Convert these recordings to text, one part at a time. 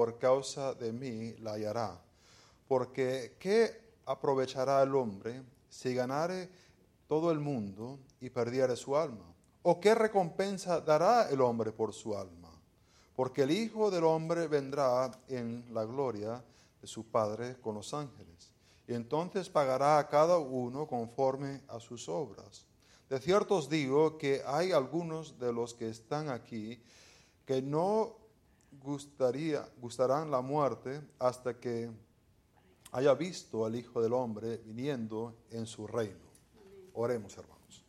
por causa de mí la hallará. Porque ¿qué aprovechará el hombre si ganare todo el mundo y perdiere su alma? ¿O qué recompensa dará el hombre por su alma? Porque el Hijo del Hombre vendrá en la gloria de su Padre con los ángeles. Y entonces pagará a cada uno conforme a sus obras. De cierto os digo que hay algunos de los que están aquí que no gustaría, gustarán la muerte hasta que haya visto al Hijo del Hombre viniendo en su reino. Oremos, hermanos.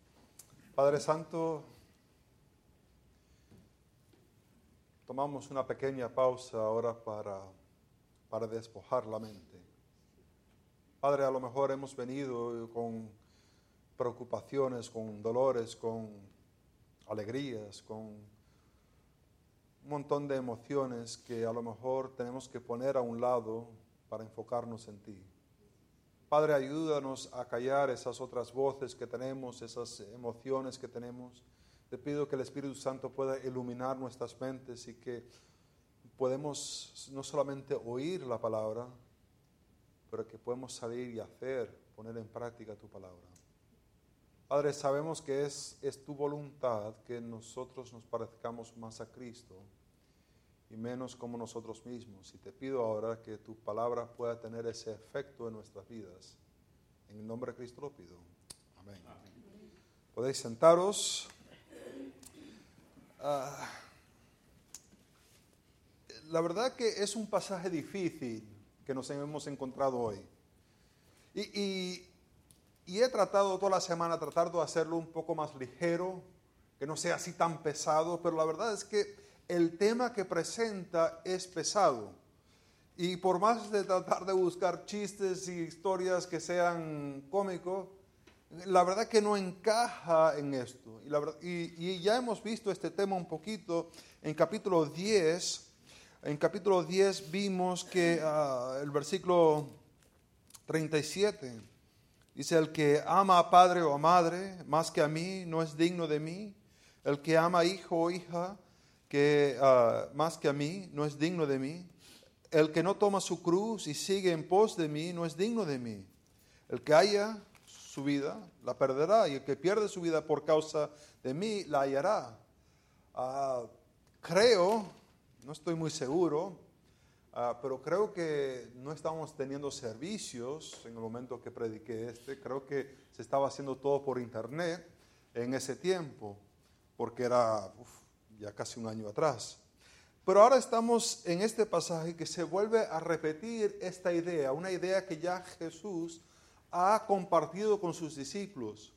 Padre Santo, tomamos una pequeña pausa ahora para, para despojar la mente. Padre, a lo mejor hemos venido con preocupaciones, con dolores, con alegrías, con un montón de emociones que a lo mejor tenemos que poner a un lado para enfocarnos en ti. Padre, ayúdanos a callar esas otras voces que tenemos, esas emociones que tenemos. Te pido que el Espíritu Santo pueda iluminar nuestras mentes y que podemos no solamente oír la palabra, pero que podemos salir y hacer, poner en práctica tu palabra. Padre, sabemos que es, es tu voluntad que nosotros nos parezcamos más a Cristo y menos como nosotros mismos. Y te pido ahora que tu palabra pueda tener ese efecto en nuestras vidas. En el nombre de Cristo lo pido. Amén. Podéis sentaros. Ah, la verdad que es un pasaje difícil que nos hemos encontrado hoy. Y, y, y he tratado toda la semana, tratar de hacerlo un poco más ligero, que no sea así tan pesado, pero la verdad es que el tema que presenta es pesado. Y por más de tratar de buscar chistes y historias que sean cómicos, la verdad que no encaja en esto. Y, la verdad, y, y, ya hemos visto este tema un poquito en capítulo 10. En capítulo 10 vimos que uh, el versículo 37 dice, el que ama a padre o a madre más que a mí no es digno de mí. El que ama a hijo o hija que uh, más que a mí no es digno de mí. El que no toma su cruz y sigue en pos de mí no es digno de mí. El que haya su vida la perderá y el que pierde su vida por causa de mí la hallará. Uh, creo, no estoy muy seguro, uh, pero creo que no estamos teniendo servicios en el momento que prediqué este. Creo que se estaba haciendo todo por internet en ese tiempo, porque era... Ya casi un año atrás. Pero ahora estamos en este pasaje que se vuelve a repetir esta idea, una idea que ya Jesús ha compartido con sus discípulos.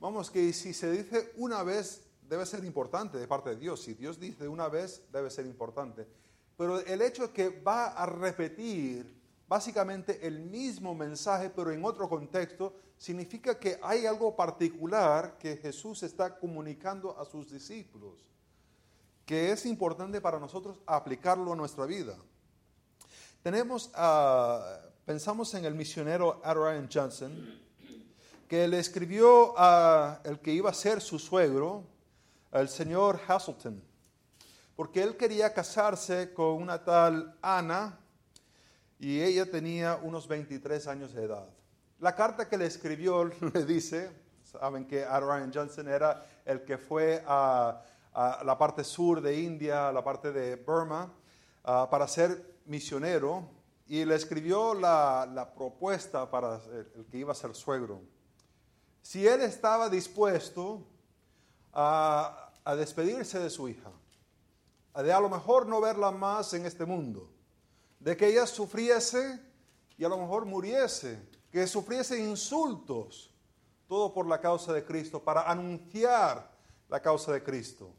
Vamos, que si se dice una vez, debe ser importante de parte de Dios. Si Dios dice una vez, debe ser importante. Pero el hecho que va a repetir básicamente el mismo mensaje, pero en otro contexto, significa que hay algo particular que Jesús está comunicando a sus discípulos que es importante para nosotros aplicarlo a nuestra vida. Tenemos, pensamos en el misionero Adrian Johnson, que le escribió a el que iba a ser su suegro, el señor Hasselton, porque él quería casarse con una tal Ana y ella tenía unos 23 años de edad. La carta que le escribió le dice, saben que Adrian Johnson era el que fue a la parte sur de India, a la parte de Burma, uh, para ser misionero y le escribió la, propuesta para el, el, que iba a ser suegro. Si él estaba dispuesto a despedirse de su hija, de a lo mejor no verla más en este mundo, de que ella sufriese y a lo mejor muriese, que sufriese insultos, todo por la causa de Cristo, para anunciar la causa de Cristo.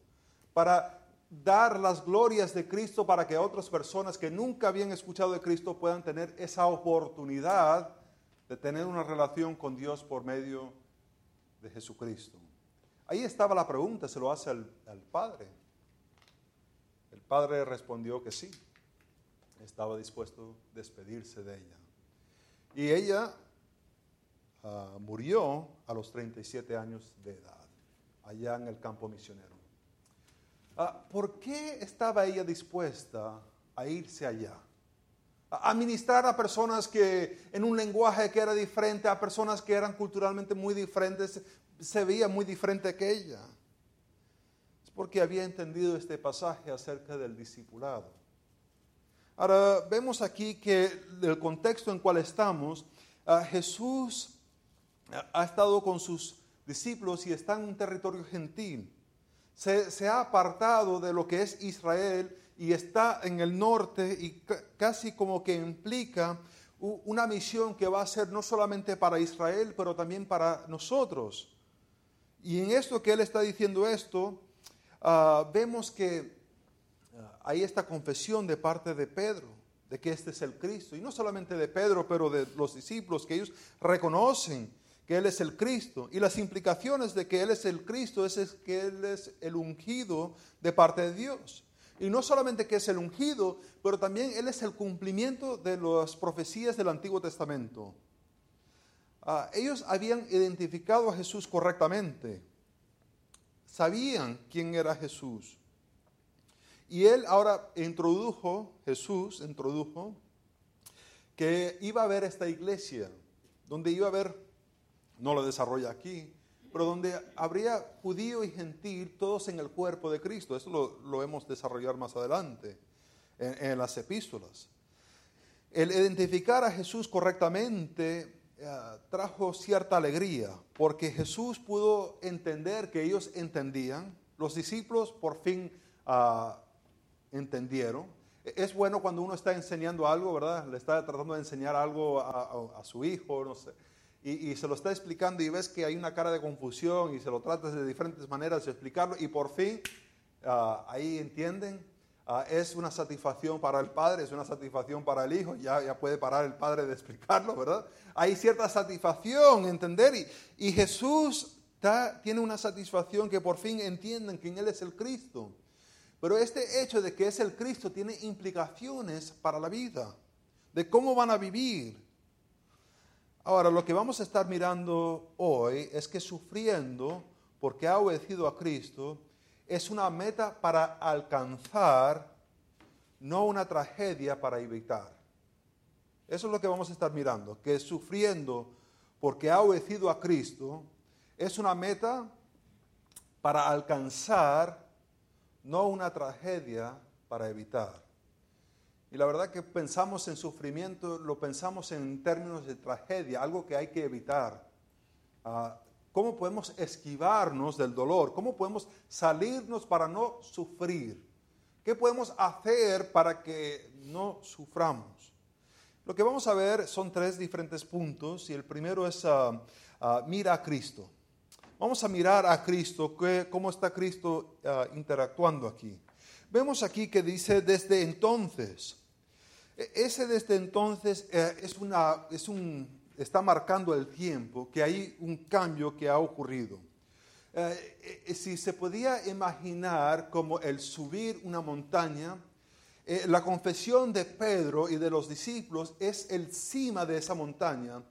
Para dar las glorias de Cristo para que otras personas que nunca habían escuchado de Cristo puedan tener esa oportunidad de tener una relación con Dios por medio de Jesucristo. Ahí estaba la pregunta, se lo hace al, al Padre. Padre respondió que sí, estaba dispuesto a despedirse de ella. Y ella uh, murió a los 37 años de edad, allá en el campo misionero. Uh, ¿Por qué estaba ella dispuesta a irse allá. A ministrar a personas que en un lenguaje que era diferente, a personas que eran culturalmente muy diferentes, se veía muy diferente que ella. Porque había entendido este pasaje acerca del discipulado. Ahora vemos aquí que del contexto en cual estamos, Jesús ha estado con sus discípulos y está en un territorio gentil. Se, ha apartado de lo que es Israel y está en el norte y casi como que implica una misión que va a ser no solamente para Israel, pero también para nosotros. Y en esto que él está diciendo esto, ah, vemos que ah, hay esta confesión de parte de Pedro, de que este es el Cristo. Y no solamente de Pedro, pero de los discípulos, que ellos reconocen que Él es el Cristo. Y las implicaciones de que Él es el Cristo es que Él es el ungido de parte de Dios. Y no solamente que es el ungido, pero también Él es el cumplimiento de las profecías del Antiguo Testamento. Ah, ellos habían identificado a Jesús correctamente. Sabían quién era Jesús. Y Él ahora introdujo, Jesús introdujo, que iba a haber esta iglesia, donde iba a haber no lo desarrolla aquí, pero donde habría judío y gentil todos en el cuerpo de Cristo. Eso lo, lo hemos desarrollado más adelante en, las epístolas. El identificar a Jesús correctamente eh, trajo cierta alegría, porque Jesús pudo entender que ellos entendían, los discípulos por fin ah, entendieron. Es bueno cuando uno está enseñando algo, ¿verdad? Le está tratando de enseñar algo a su hijo, no sé y, se lo está explicando y ves que hay una cara de confusión y se lo tratas de diferentes maneras de explicarlo y por fin ah, ahí entienden. Ah, es una satisfacción para el padre, es una satisfacción para el hijo, ya, ya puede parar el padre de explicarlo, ¿verdad? Hay cierta satisfacción, entender, y, y Jesús tiene una satisfacción que por fin entienden que Él es el Cristo. Pero este hecho de que es el Cristo tiene implicaciones para la vida, de cómo van a vivir. Ahora, lo que vamos a estar mirando hoy es que sufriendo porque ha obedecido a Cristo es una meta para alcanzar, no una tragedia para evitar. Eso es lo que vamos a estar mirando, que sufriendo porque ha obedecido a Cristo es una meta para alcanzar, no una tragedia para evitar. Y la verdad que pensamos en sufrimiento, lo pensamos en términos de tragedia, algo que hay que evitar. Ah, ¿Cómo podemos esquivarnos del dolor? ¿Cómo podemos salirnos para no sufrir? ¿Qué podemos hacer para que no suframos? Lo que vamos a ver son tres diferentes puntos y el primero es uh, mira a Cristo. Vamos a mirar a Cristo, cómo está Cristo interactuando aquí. Vemos aquí que dice desde entonces. E, ese desde entonces eh, es una, es un, está marcando el tiempo, que hay un cambio que ha ocurrido. Eh, eh, si se podía imaginar como el subir una montaña, la confesión de Pedro y de los discípulos es el cima de esa montaña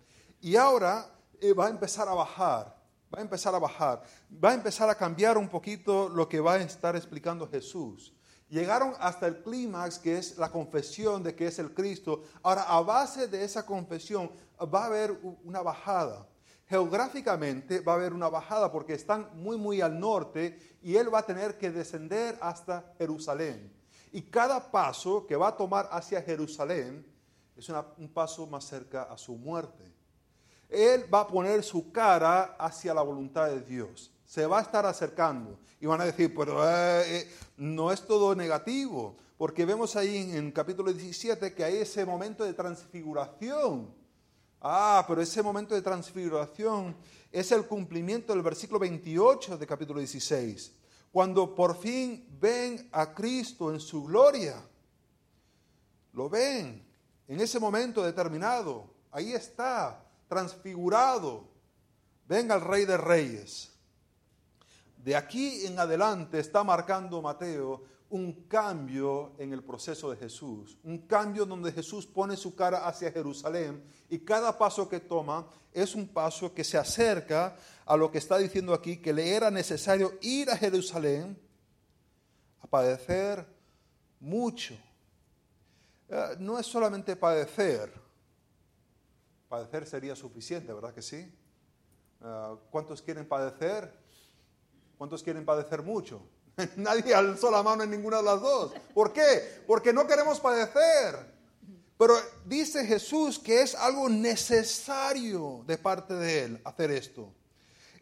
y ahora va a empezar a bajar, va a empezar a bajar, va a empezar a cambiar un poquito lo que va a estar explicando Jesús. Llegaron hasta el clímax, que es la confesión de que es el Cristo. Ahora, a base de esa confesión va a haber una bajada. Geográficamente va a haber una bajada porque están muy, muy al norte y él va a tener que descender hasta Jerusalén. Y cada paso que va a tomar hacia Jerusalén es un paso más cerca a su muerte. Él va a poner su cara hacia la voluntad de Dios se va a estar acercando. Y van a decir, pero eh, eh, no es todo negativo, porque vemos ahí en, en capítulo 17 que hay ese momento de transfiguración. Ah, pero ese momento de transfiguración es el cumplimiento del versículo 28 de capítulo 16, cuando por fin ven a Cristo en su gloria. Lo ven en ese momento determinado. Ahí está, transfigurado. Ven al Rey de Reyes. De aquí en adelante está marcando Mateo un cambio en el proceso de Jesús, un cambio donde Jesús pone su cara hacia Jerusalén y cada paso que toma es un paso que se acerca a lo que está diciendo aquí, que le era necesario ir a Jerusalén a padecer mucho eh, no es solamente padecer. Padecer sería suficiente, ¿verdad que sí? Eh, ¿Cuántos quieren padecer? ¿Cuántos quieren padecer mucho? Nadie alzó la mano en ninguna de las dos. ¿Por qué? Porque no queremos padecer. Pero dice Jesús que es algo necesario de parte de Él hacer esto.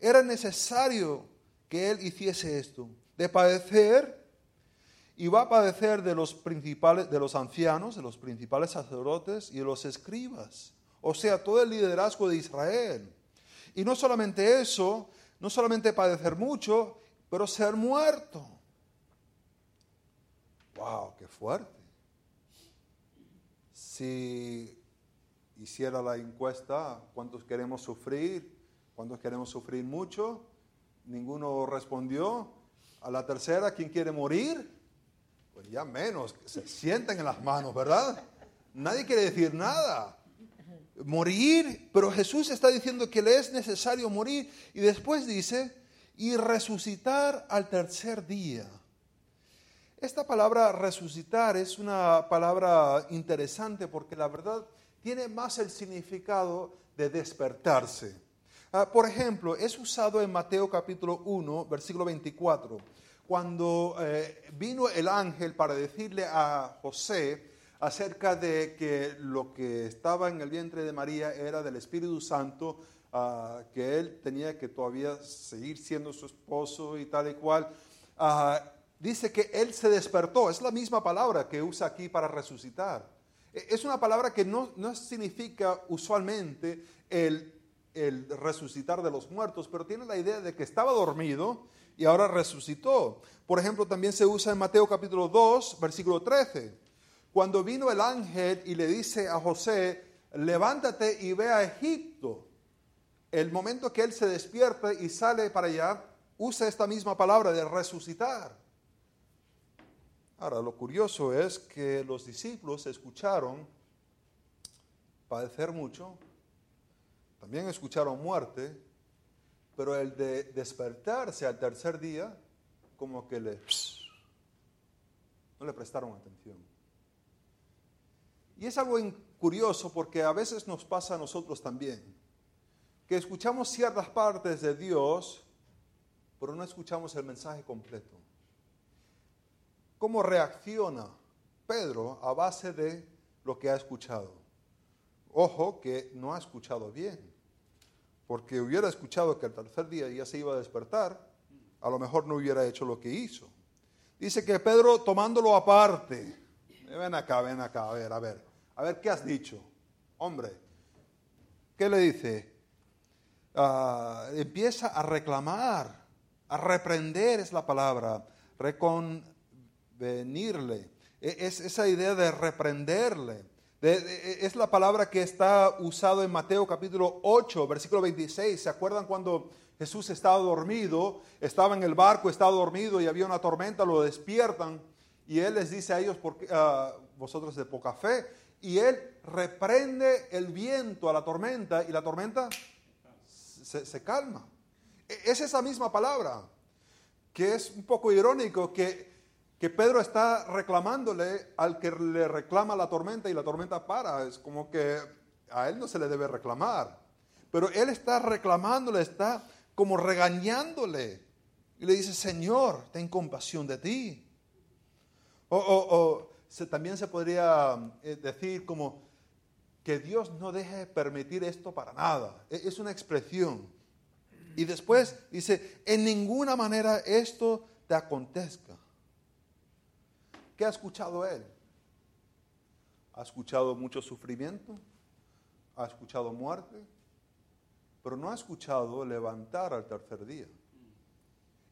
Era necesario que Él hiciese esto, de padecer, y va a padecer de los principales, de los ancianos, de los principales sacerdotes y de los escribas. O sea, todo el liderazgo de Israel. Y no solamente eso, no solamente padecer mucho, pero ser muerto. ¡Wow! ¡Qué fuerte! Si hiciera la encuesta, ¿cuántos queremos sufrir? ¿Cuántos queremos sufrir mucho? Ninguno respondió. A la tercera, ¿quién quiere morir? Pues ya menos, se sienten en las manos, ¿verdad? Nadie quiere decir nada. Morir, pero Jesús está diciendo que le es necesario morir y después dice, y resucitar al tercer día. Esta palabra resucitar es una palabra interesante porque la verdad tiene más el significado de despertarse. Ah, por ejemplo, es usado en Mateo capítulo 1, versículo 24, cuando eh, vino el ángel para decirle a José acerca de que lo que estaba en el vientre de María era del Espíritu Santo, Ah, que él tenía que todavía seguir siendo su esposo y tal y cual. Ah, dice que él se despertó, es la misma palabra que usa aquí para resucitar. E, es una palabra que no, no significa usualmente el, el resucitar de los muertos, pero tiene la idea de que estaba dormido y ahora resucitó. Por ejemplo, también se usa en Mateo capítulo 2, versículo 13. Cuando vino el ángel y le dice a José, levántate y ve a Egipto el momento que él se despierta y sale para allá, usa esta misma palabra de resucitar. Ahora, lo curioso es que los discípulos escucharon padecer mucho, también escucharon muerte, pero el de despertarse al tercer día, como que le... no le prestaron atención. Y es algo curioso porque a veces nos pasa a nosotros también que escuchamos ciertas partes de Dios, pero no escuchamos el mensaje completo. ¿Cómo reacciona Pedro a base de lo que ha escuchado? Ojo que no ha escuchado bien, porque hubiera escuchado que el tercer día ya se iba a despertar, a lo mejor no hubiera hecho lo que hizo. Dice que Pedro tomándolo aparte, ven acá, ven acá, a ver, a ver, a ver qué has dicho. Hombre, ¿qué le dice? Ah, empieza a reclamar, a reprender es la palabra, reconvenirle. E, es esa idea de reprenderle. es la palabra que está usado en Mateo capítulo 8, versículo 26. ¿Se acuerdan cuando Jesús estaba dormido? Estaba en el barco, estaba dormido y había una tormenta, lo despiertan y Él les dice a ellos, porque, uh, vosotros de poca fe, y Él reprende el viento a la tormenta y la tormenta se, calma. E, es esa misma palabra, que es un poco irónico que, que Pedro está reclamándole al que le reclama la tormenta y la tormenta para. Es como que a él no se le debe reclamar. Pero él está reclamándole, está como regañándole. Y le dice, Señor, ten compasión de ti. O, o, también se podría eh, decir como, que Dios no deje permitir esto para nada. E, es una expresión. Y después dice, en ninguna manera esto te acontezca. ¿Qué ha escuchado él? Ha escuchado mucho sufrimiento, ha escuchado muerte, pero no ha escuchado levantar al tercer día.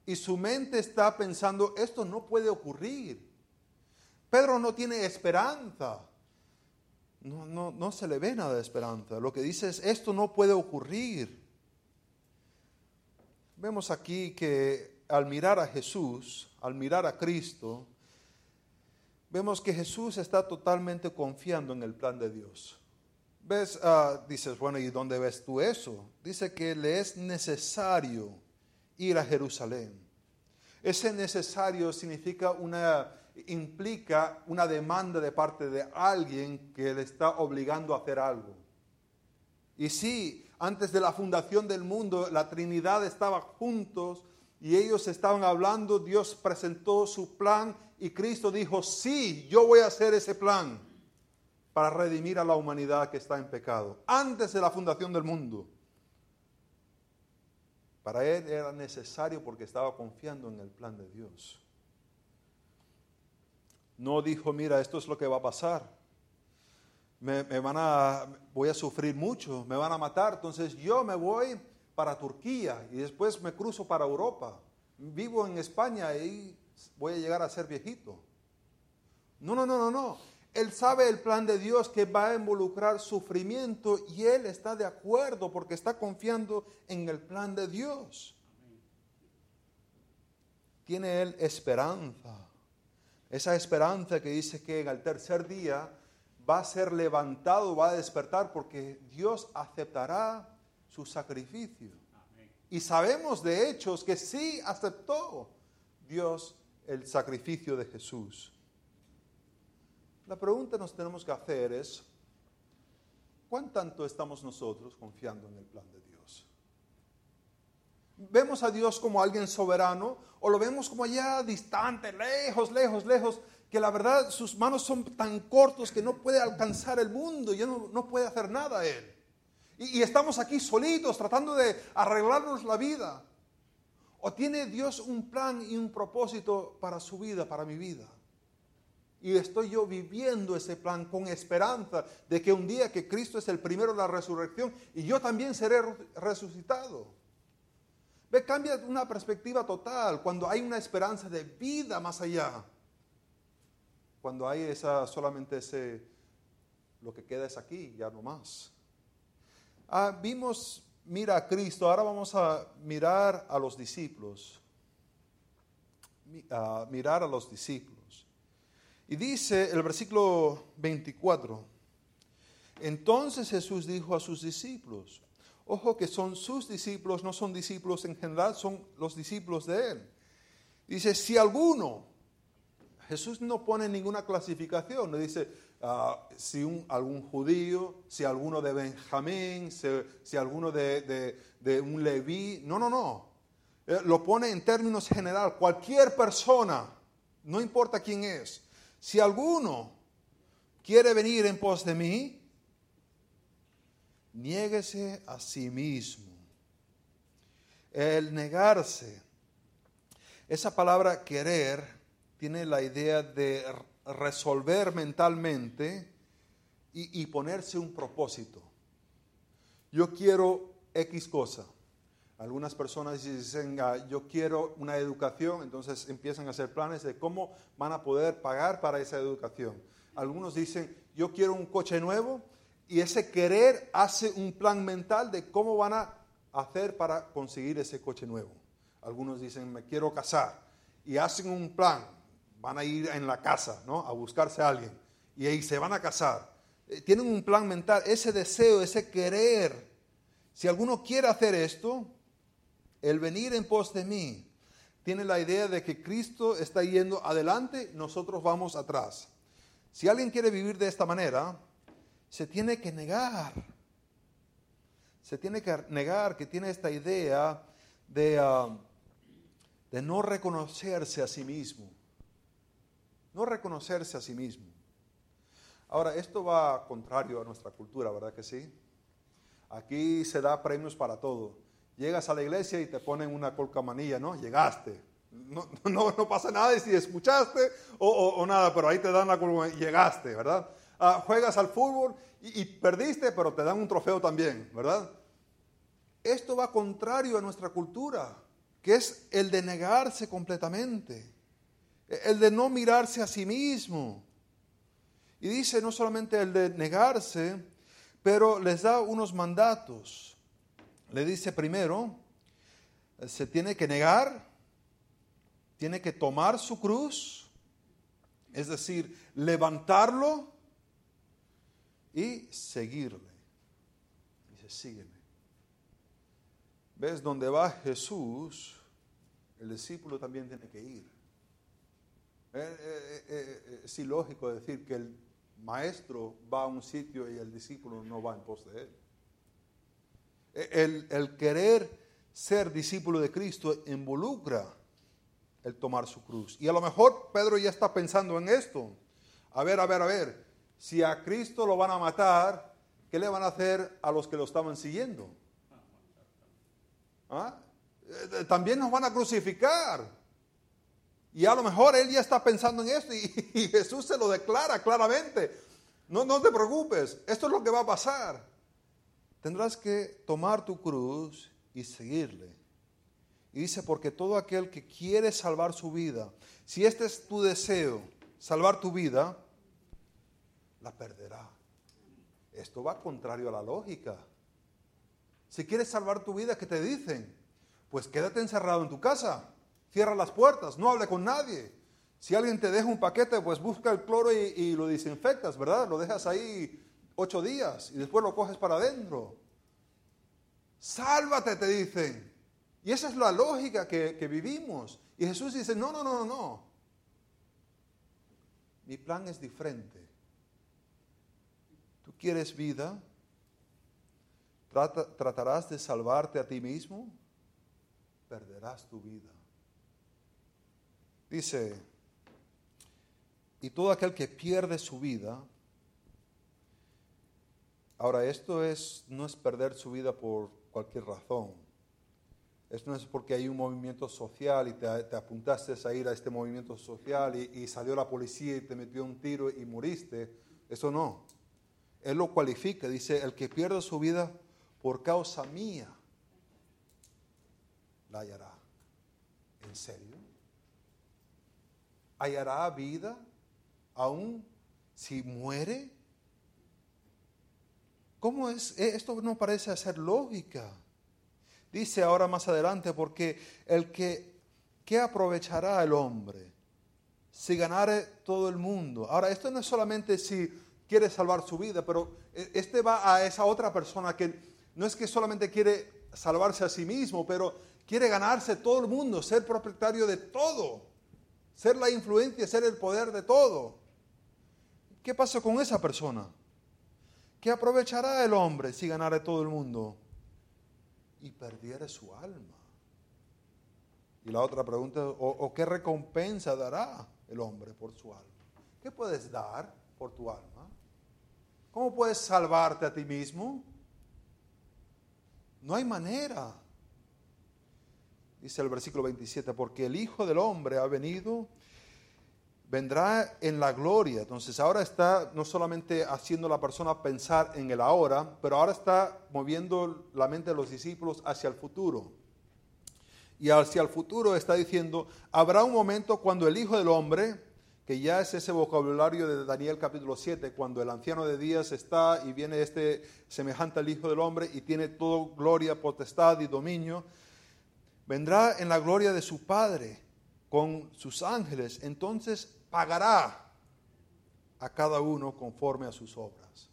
Y su mente está pensando, esto no puede ocurrir. Pedro no tiene esperanza no, no, no se le ve nada de esperanza. Lo que dice es, esto no puede ocurrir. Vemos aquí que al mirar a Jesús, al mirar a Cristo, vemos que Jesús está totalmente confiando en el plan de Dios. Ves, ah, dices, bueno, ¿y dónde ves tú eso? Dice que le es necesario ir a Jerusalén. Ese necesario significa una implica una demanda de parte de alguien que le está obligando a hacer algo. Y sí, antes de la fundación del mundo, la Trinidad estaba juntos y ellos estaban hablando, Dios presentó su plan y Cristo dijo, sí, yo voy a hacer ese plan para redimir a la humanidad que está en pecado, antes de la fundación del mundo. Para él era necesario porque estaba confiando en el plan de Dios. No dijo, mira, esto es lo que va a pasar me, van a, voy a sufrir mucho, me van a matar, entonces yo me voy para Turquía y después me cruzo para Europa. Vivo en España y voy a llegar a ser viejito. No, no, no, no, no. Él sabe el plan de Dios que va a involucrar sufrimiento y él está de acuerdo porque está confiando en el plan de Dios. Tiene él esperanza. Esa esperanza que dice que en el tercer día va a ser levantado, va a despertar, porque Dios aceptará su sacrificio. Y sabemos de hechos que sí aceptó Dios el sacrificio de Jesús. La pregunta que nos tenemos que hacer es, ¿cuán tanto estamos nosotros confiando en el plan de Dios? ¿Vemos a Dios como alguien soberano o lo vemos como allá distante, lejos, lejos, lejos, que la verdad sus manos son tan cortos que no puede alcanzar el mundo, ya no, no puede hacer nada él. Y, y estamos aquí solitos tratando de arreglarnos la vida. ¿O tiene Dios un plan y un propósito para su vida, para mi vida? Y estoy yo viviendo ese plan con esperanza de que un día que Cristo es el primero de la resurrección y yo también seré resucitado. Ve, cambia una perspectiva total cuando hay una esperanza de vida más allá cuando hay esa, solamente ese, lo que queda es aquí, ya no más. Ah, vimos, mira a Cristo, ahora vamos a mirar a los discípulos. A mirar a los discípulos. Y dice el versículo 24, entonces Jesús dijo a sus discípulos, ojo que son sus discípulos, no son discípulos en general, son los discípulos de Él. Dice, si alguno Jesús no pone ninguna clasificación, no dice ah, si un, algún judío, si alguno de Benjamín, si, alguno de, un Leví, no, no, no. Eh, lo pone en términos general, cualquier persona, no importa quién es. Si alguno quiere venir en pos de mí, niéguese a sí mismo. El negarse, esa palabra querer, tiene la idea de resolver mentalmente y, ponerse un propósito. Yo quiero X cosa. Algunas personas dicen, ah, yo quiero una educación, entonces empiezan a hacer planes de cómo van a poder pagar para esa educación. Algunos dicen, yo quiero un coche nuevo y ese querer hace un plan mental de cómo van a hacer para conseguir ese coche nuevo. Algunos dicen, me quiero casar y hacen un plan van a ir en la casa, ¿no? A buscarse a alguien. Y ahí se van a casar. Eh, tienen un plan mental, ese deseo, ese querer. Si alguno quiere hacer esto, el venir en pos de mí, tiene la idea de que Cristo está yendo adelante, nosotros vamos atrás. Si alguien quiere vivir de esta manera, se tiene que negar. Se tiene que negar que tiene esta idea de, ah, de no reconocerse a sí mismo no reconocerse a sí mismo. Ahora, esto va contrario a nuestra cultura, ¿verdad que sí? Aquí se da premios para todo. Llegas a la iglesia y te ponen una colcamanilla, ¿no? Llegaste. No, no, pasa nada si escuchaste o, nada, pero ahí te dan la colcamanilla, llegaste, ¿verdad? Ah, juegas al fútbol y, y perdiste, pero te dan un trofeo también, ¿verdad? Esto va contrario a nuestra cultura, que es el de negarse completamente el de no mirarse a sí mismo. Y dice no solamente el de negarse, pero les da unos mandatos. Le dice primero, se tiene que negar, tiene que tomar su cruz, es decir, levantarlo y seguirle. Dice, sígueme. ¿Ves? Donde va Jesús, el discípulo también tiene que ir. es ilógico decir que el maestro va a un sitio y el discípulo no va en pos de él. El, el querer ser discípulo de Cristo involucra el tomar su cruz. Y a lo mejor Pedro ya está pensando en esto. A ver, a ver, a ver. Si a Cristo lo van a matar, ¿qué le van a hacer a los que lo estaban siguiendo? ¿Ah? Eh, también nos van a crucificar. Y a lo mejor él ya está pensando en esto y, y Jesús se lo declara claramente. No, no te preocupes, esto es lo que va a pasar. Tendrás que tomar tu cruz y seguirle. Y dice, porque todo aquel que quiere salvar su vida, si este es tu deseo, salvar tu vida, la perderá. Esto va contrario a la lógica. Si quieres salvar tu vida, ¿qué te dicen? Pues quédate encerrado en tu casa, cierra las puertas, no hable con nadie. Si alguien te deja un paquete, pues busca el cloro y, lo desinfectas, ¿verdad? Lo dejas ahí ocho días y después lo coges para adentro. Sálvate, te dicen. Y esa es la lógica que, que vivimos. Y Jesús dice, no, no, no, no. Mi plan es diferente. ¿Tú quieres vida? ¿Tratarás de salvarte a ti mismo? Perderás tu vida. Dice, y todo aquel que pierde su vida, ahora esto es, no es perder su vida por cualquier razón. Esto no es porque hay un movimiento social y te, apuntaste a ir a este movimiento social y, salió la policía y te metió un tiro y muriste. Eso no. Él lo cualifica. Dice, el que pierde su vida por causa mía, la hallará. ¿En serio? ¿Hallará vida aún si muere? ¿Cómo es? Eh, esto no parece hacer lógica. Dice ahora más adelante, porque el que, ¿qué aprovechará el hombre si ganare todo el mundo? Ahora, esto no es solamente si quiere salvar su vida, pero eh, este va a esa otra persona que no es que solamente quiere salvarse a sí mismo, pero quiere ganarse todo el mundo, ser propietario de todo, ser la influencia, ser el poder de todo. ¿Qué pasa con esa persona? ¿Qué aprovechará el hombre si ganare todo el mundo y perdiere su alma? Y la otra pregunta, ¿o, qué recompensa dará el hombre por su alma? ¿Qué puedes dar por tu alma? ¿Cómo puedes salvarte a ti mismo? No hay manera. Dice el versículo 27, porque el Hijo del Hombre ha venido vendrá en la gloria. Entonces ahora está no solamente haciendo la persona pensar en el ahora, pero ahora está moviendo la mente de los discípulos hacia el futuro. Y hacia el futuro está diciendo, habrá un momento cuando el Hijo del Hombre, que ya es ese vocabulario de Daniel capítulo 7, cuando el anciano de días está y viene este semejante al Hijo del Hombre y tiene todo gloria, potestad y dominio, vendrá en la gloria de su Padre con sus ángeles. Entonces pagará a cada uno conforme a sus obras.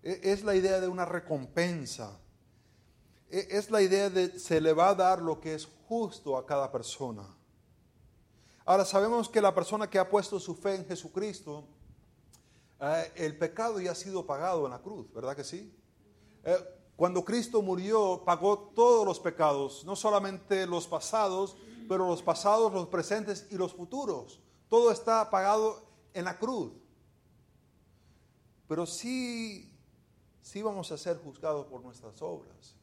E, es la idea de una recompensa. E, es la idea de se le va a dar lo que es justo a cada persona. Ahora sabemos que la persona que ha puesto su fe en Jesucristo, eh, el pecado ya ha sido pagado en la cruz, ¿verdad que sí? Eh, cuando Cristo murió, pagó todos los pecados, no solamente los pasados, pero los pasados, los presentes y los futuros. Todo está pagado en la cruz. Pero sí, sí vamos a ser juzgados por nuestras obras.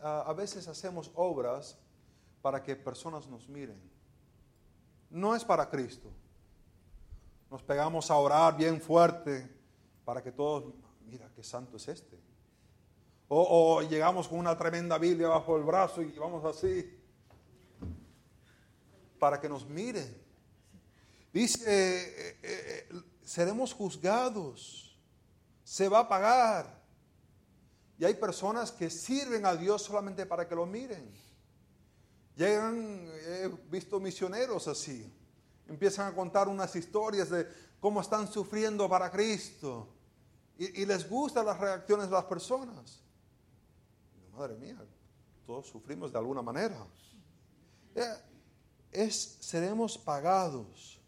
A veces hacemos obras para que personas nos miren. No es para Cristo. Nos pegamos a orar bien fuerte para que todos, mira qué santo es este. O, llegamos con una tremenda Biblia bajo el brazo y vamos así para que nos miren. Dice, eh, eh, eh, seremos juzgados, se va a pagar. Y hay personas que sirven a Dios solamente para que lo miren. Llegan, he visto misioneros así, empiezan a contar unas historias de cómo están sufriendo para Cristo. Y, les gustan las reacciones de las personas. Madre mía, todos sufrimos de alguna manera. es seremos pagados.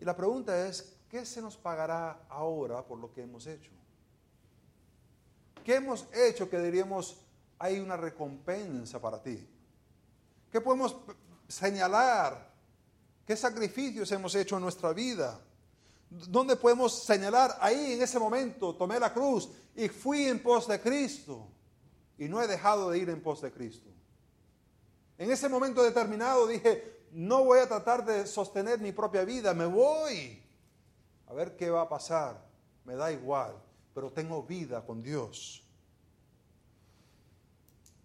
Y la pregunta es, ¿qué se nos pagará ahora por lo que hemos hecho? ¿Qué hemos hecho que diríamos hay una recompensa para ti? ¿Qué podemos señalar? ¿Qué sacrificios hemos hecho en nuestra vida? ¿Dónde podemos señalar? Ahí en ese momento tomé la cruz y fui en pos de Cristo y no he dejado de ir en pos de Cristo. En ese momento determinado dije, no voy a tratar de sostener mi propia vida, me voy a ver qué va a pasar, me da igual, pero tengo vida con Dios.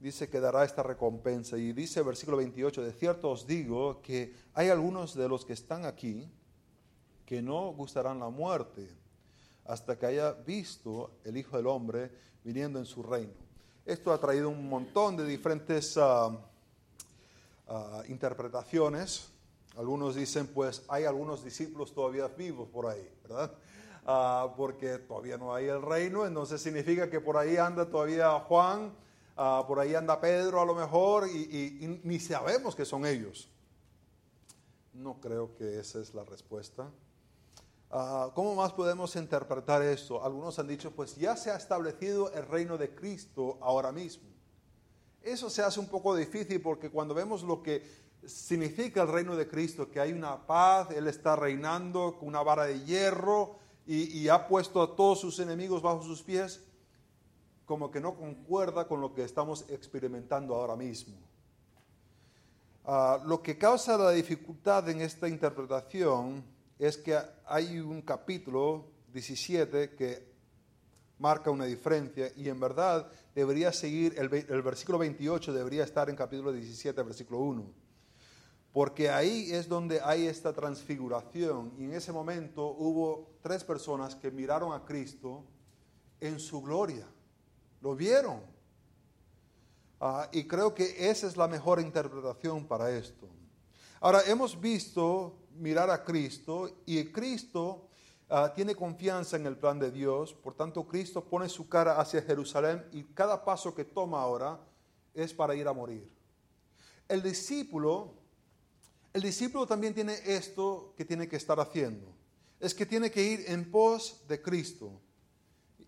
Dice que dará esta recompensa y dice versículo 28, de cierto os digo que hay algunos de los que están aquí que no gustarán la muerte hasta que haya visto el Hijo del Hombre viniendo en su reino. Esto ha traído un montón de diferentes ah, ah, interpretaciones. Algunos dicen, pues hay algunos discípulos todavía vivos por ahí, ¿verdad? Ah, porque todavía no hay el reino, entonces significa que por ahí anda todavía Juan, por ahí anda Pedro a lo mejor, y ni sabemos que son ellos. No creo que esa es la respuesta. Ah, ¿Cómo más podemos interpretar esto? Algunos han dicho, pues ya se ha establecido el reino de Cristo ahora mismo. Eso se hace un poco difícil porque cuando vemos lo que significa el reino de Cristo, que hay una paz, Él está reinando con una vara de hierro y, ha puesto a todos sus enemigos bajo sus pies, como que no concuerda con lo que estamos experimentando ahora mismo. Ah, lo que causa la dificultad en esta interpretación es que hay un capítulo 17 que marca una diferencia y en verdad debería seguir, el, versículo 28 debería estar en capítulo 17, versículo 1. Porque ahí es donde hay esta transfiguración y en ese momento hubo tres personas que miraron a Cristo en su gloria. Lo vieron. Ah, y creo que esa es la mejor interpretación para esto. Ahora, hemos visto mirar a Cristo y Cristo ah, tiene confianza en el plan de Dios, por tanto Cristo pone su cara hacia Jerusalén y cada paso que toma ahora es para ir a morir. El discípulo, el discípulo también tiene esto que tiene que estar haciendo, es que tiene que ir en pos de Cristo.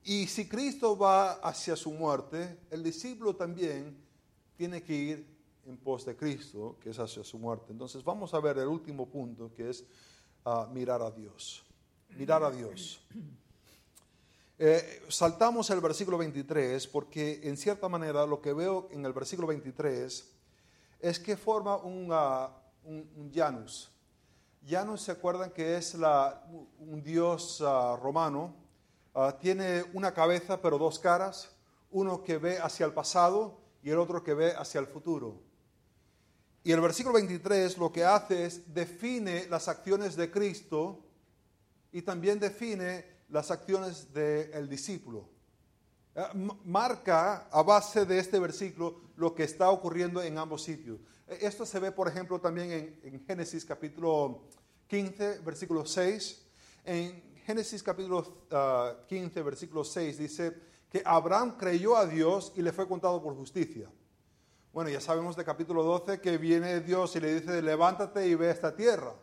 Y si Cristo va hacia su muerte, el discípulo también tiene que ir en pos de Cristo, que es hacia su muerte. Entonces vamos a ver el último punto, que es ah, mirar a Dios. Mirar a Dios. Eh, saltamos el versículo 23 porque en cierta manera lo que veo en el versículo 23 es que forma un, uh, un, Janus. Janus se acuerdan que es un dios ah, romano. Tiene una cabeza pero dos caras, uno que ve hacia el pasado y el otro que ve hacia el futuro. Y el versículo 23 lo que hace es define las acciones de Cristo y también define las acciones del discípulo. Eh, marca a base de este versículo lo que está ocurriendo en ambos sitios. Eh, esto se ve, por ejemplo, también en, Génesis capítulo 15, versículo 6. En Génesis capítulo 15, ah, versículo 6 dice que Abraham creyó a Dios y le fue contado por justicia. Bueno, ya sabemos de capítulo 12 que viene Dios y le dice, levántate y ve esta tierra.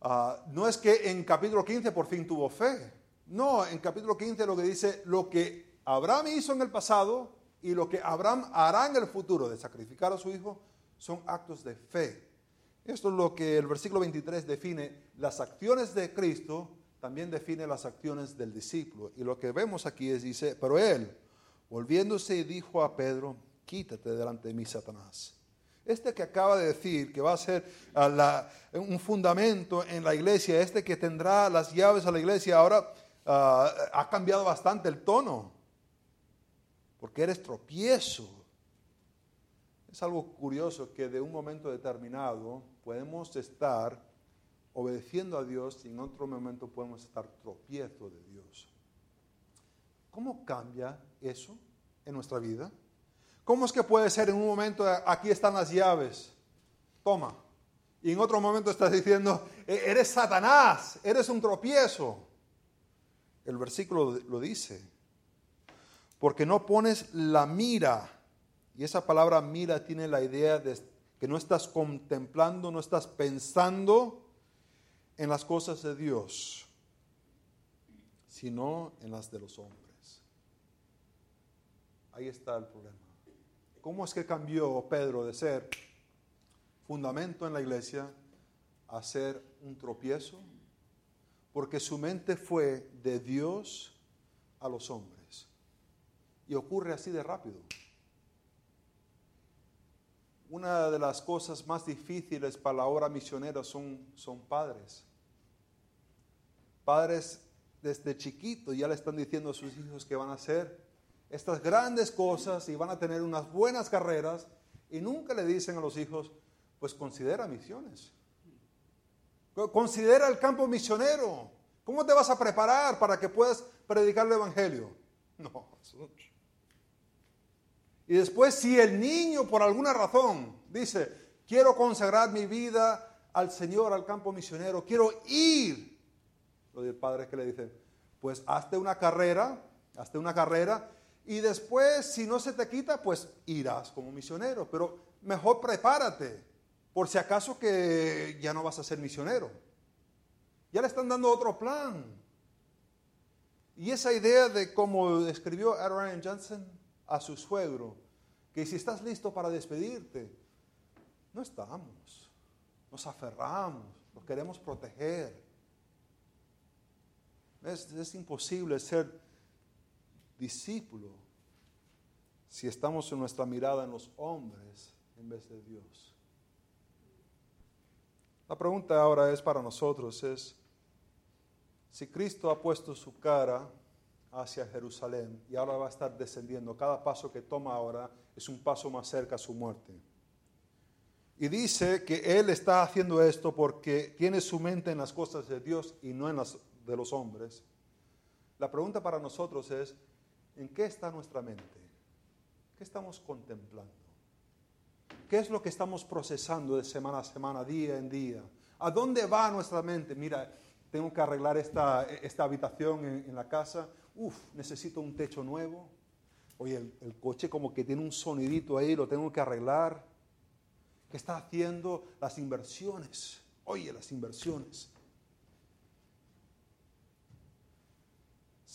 Ah, no es que en capítulo 15 por fin tuvo fe. No, en capítulo 15 lo que dice, lo que Abraham hizo en el pasado y lo que Abraham hará en el futuro de sacrificar a su hijo son actos de fe. Esto es lo que el versículo 23 define. Las acciones de Cristo también define las acciones del discípulo. Y lo que vemos aquí es, dice, pero él, volviéndose, dijo a Pedro, quítate delante de mí, Satanás. Este que acaba de decir que va a ser un fundamento en la iglesia, este que tendrá las llaves a la iglesia, ahora ah, ha cambiado bastante el tono, porque eres tropiezo. Es algo curioso que de un momento determinado podemos estar obedeciendo a Dios y en otro momento podemos estar tropiezo de Dios. ¿Cómo cambia eso en nuestra vida? ¿Cómo es que puede ser en un momento, aquí están las llaves, toma, y en otro momento estás diciendo, e-, eres Satanás, eres un tropiezo? El versículo lo dice, porque no pones la mira, y esa palabra mira tiene la idea de, que no estás contemplando, no estás pensando en las cosas de Dios, sino en las de los hombres. Ahí está el problema. ¿Cómo es que cambió Pedro de ser fundamento en la iglesia a ser un tropiezo? Porque su mente fue de Dios a los hombres. Y ocurre así de rápido. Una de las cosas más difíciles para la obra misionera son, son padres. Padres desde chiquito ya le están diciendo a sus hijos que van a hacer estas grandes cosas y van a tener unas buenas carreras y nunca le dicen a los hijos, pues considera misiones. Considera el campo misionero. ¿Cómo te vas a preparar para que puedas predicar el Evangelio? No. Y después, si el niño por alguna razón dice, quiero consagrar mi vida al Señor, al campo misionero, quiero ir, lo del padre que le dice, pues hazte una carrera, hazte una carrera y después, si no se te quita, pues irás como misionero. Pero mejor prepárate, por si acaso que ya no vas a ser misionero. Ya le están dando otro plan. Y esa idea de como escribió Ryan Johnson a su suegro, que si estás listo para despedirte, no estamos. Nos aferramos, nos queremos proteger. Es, es imposible ser discípulo si estamos en nuestra mirada en los hombres en vez de Dios. La pregunta ahora es para nosotros, es si Cristo ha puesto su cara hacia Jerusalén y ahora va a estar descendiendo, cada paso que toma ahora es un paso más cerca a su muerte. Y dice que Él está haciendo esto porque tiene su mente en las cosas de Dios y no en las de los hombres. La pregunta para nosotros es, ¿En qué está nuestra mente? ¿Qué estamos contemplando? ¿Qué es lo que estamos procesando de semana a semana, día en día? ¿A dónde va nuestra mente? Mira, tengo que arreglar esta, esta habitación en, la casa. Uf, necesito un techo nuevo. Oye, el, el coche como que tiene un sonidito ahí, lo tengo que arreglar. ¿Qué está haciendo? Las inversiones. Oye, las inversiones.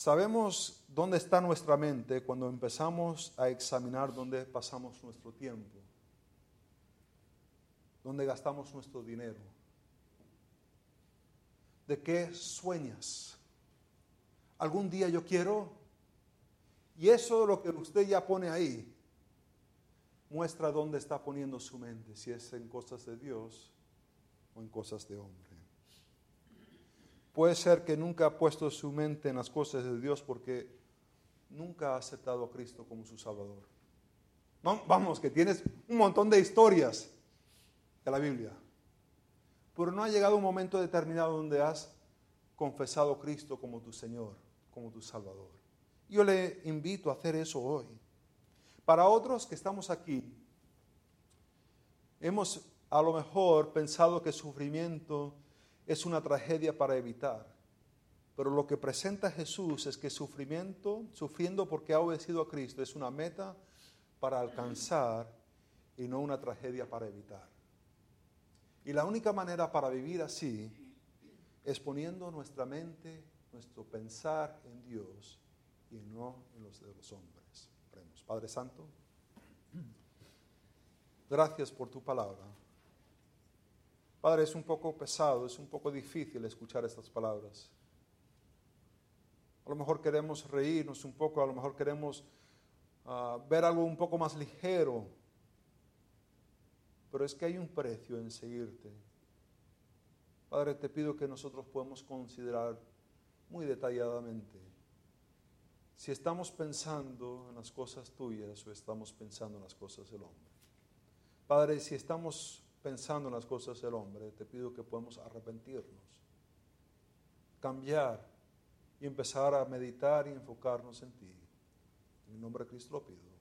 Sabemos dónde está nuestra mente cuando empezamos a examinar dónde pasamos nuestro tiempo, dónde gastamos nuestro dinero, de qué sueñas. Algún día yo quiero, y eso lo que usted ya pone ahí, muestra dónde está poniendo su mente, si es en cosas de Dios o en cosas de hombre. Puede ser que nunca ha puesto su mente en las cosas de Dios porque nunca ha aceptado a Cristo como su Salvador. Vamos, que tienes un montón de historias de la Biblia, pero no ha llegado un momento determinado donde has confesado a Cristo como tu Señor, como tu Salvador. Yo le invito a hacer eso hoy. Para otros que estamos aquí, hemos a lo mejor pensado que sufrimiento es una tragedia para evitar. Pero lo que presenta Jesús es que sufrimiento, sufriendo porque ha obedecido a Cristo, es una meta para alcanzar y no una tragedia para evitar. Y la única manera para vivir así es poniendo nuestra mente, nuestro pensar en Dios y no en los de los hombres. Padre Santo, gracias por tu palabra. Padre, es un poco pesado, es un poco difícil escuchar estas palabras. A lo mejor queremos reírnos un poco, a lo mejor queremos ah, ver algo un poco más ligero, pero es que hay un precio en seguirte. Padre, te pido que nosotros podamos considerar muy detalladamente si estamos pensando en las cosas tuyas o estamos pensando en las cosas del hombre. Padre, si estamos pensando en las cosas del hombre, te pido que podamos arrepentirnos, cambiar y empezar a meditar y enfocarnos en ti. En el nombre de Cristo lo pido.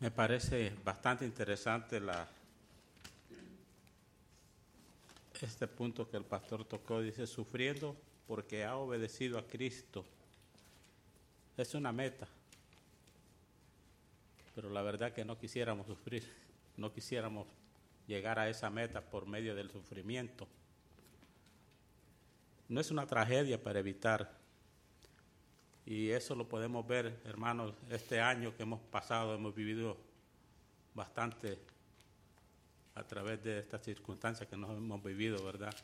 Me parece bastante interesante este punto que el pastor tocó. Dice, sufriendo porque ha obedecido a Cristo. Es una meta. Pero la verdad que no quisiéramos sufrir, no quisiéramos llegar a esa meta por medio del sufrimiento. No es una tragedia para evitar. Y eso lo podemos ver, hermanos, este año que hemos pasado, hemos vivido bastante a través de estas circunstancias que nos hemos vivido, ¿verdad?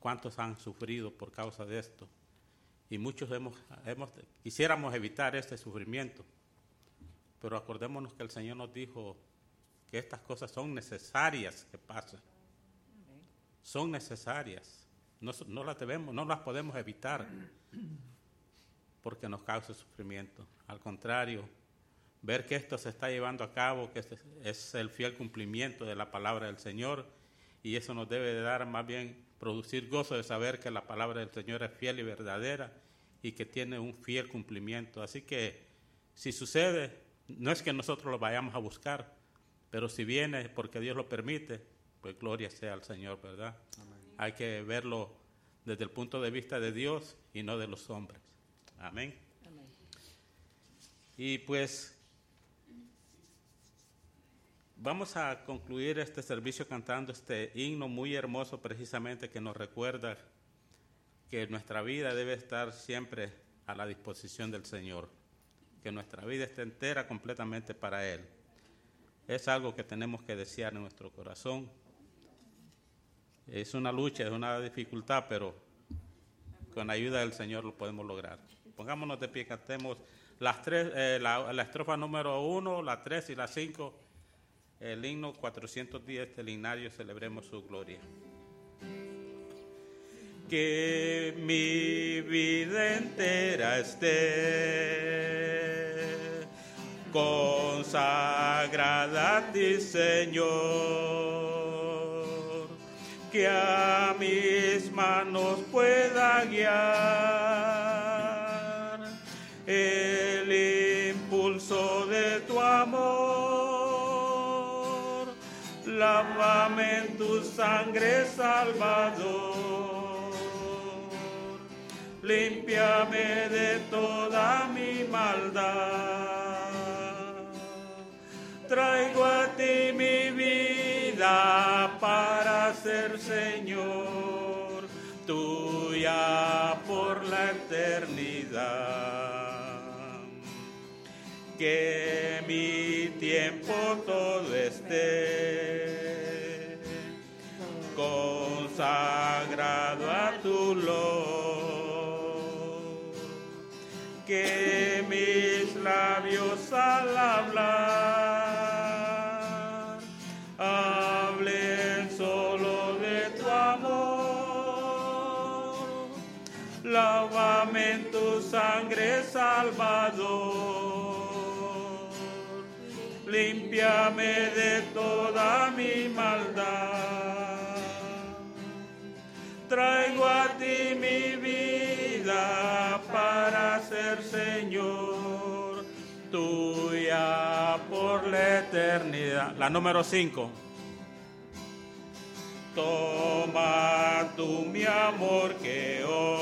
¿Cuántos han sufrido por causa de esto? Y muchos hemos, hemos, quisiéramos evitar este sufrimiento, pero acordémonos que el Señor nos dijo que estas cosas son necesarias que pasen. Son necesarias. No, no, las debemos, no las podemos evitar porque nos causa sufrimiento. Al contrario, ver que esto se está llevando a cabo, que es el fiel cumplimiento de la palabra del Señor, y eso nos debe de dar más bien producir gozo de saber que la palabra del Señor es fiel y verdadera y que tiene un fiel cumplimiento. Así que si sucede, no es que nosotros lo vayamos a buscar, pero si viene porque Dios lo permite, pues gloria sea al Señor, ¿verdad? Hay que verlo desde el punto de vista de Dios y no de los hombres. Amén. Amén. Y pues vamos a concluir este servicio cantando este himno muy hermoso precisamente que nos recuerda que nuestra vida debe estar siempre a la disposición del Señor, que nuestra vida esté entera completamente para Él. Es algo que tenemos que desear en nuestro corazón. Es una lucha, es una dificultad, pero con la ayuda del Señor lo podemos lograr. Pongámonos de pie, cantemos las tres, eh, la, la, estrofa número uno, la tres y la cinco, el himno 410 del himnario, celebremos su gloria. Que mi vida entera esté consagrada a ti, Señor, que a mis manos pueda guiar Lávame en tu sangre, Salvador. Límpiame de toda mi maldad traigo a ti mi vida para ser Señor tuya por la eternidad. Que mi tiempo todo Que mis labios al hablar hablen solo de tu amor. Lávame en tu sangre, Salvador. Límpiame de toda mi maldad. Traigo a ti mi vida Señor tuya por la eternidad. La número 5. Toma tú mi amor que hoy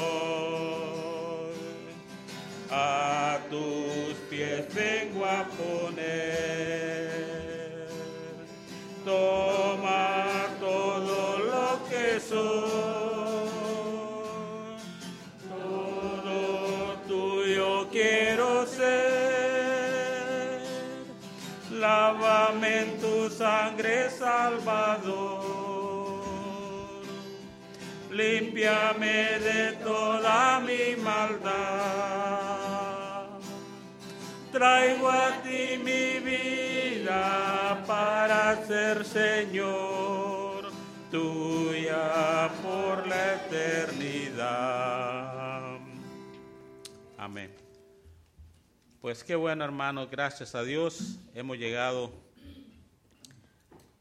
a tus pies vengo a poner. Salvador límpiame de toda mi maldad. Traigo a ti mi vida para ser Señor tuya por la eternidad. Amén. Pues qué bueno hermanos, gracias a Dios hemos llegado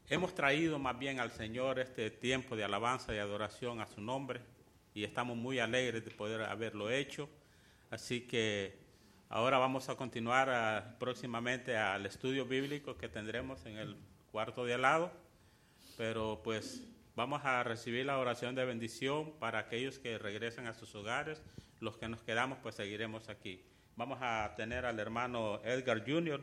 Hemos traído más bien al Señor este tiempo de alabanza y adoración a su nombre y estamos muy alegres de poder haberlo hecho. Así que Ahora vamos a continuar ah, próximamente al estudio bíblico que tendremos en el cuarto de al lado, pero pues vamos a recibir la oración de bendición para aquellos que regresan a sus hogares, los que nos quedamos pues seguiremos aquí. Vamos a tener al hermano Edgar Jr.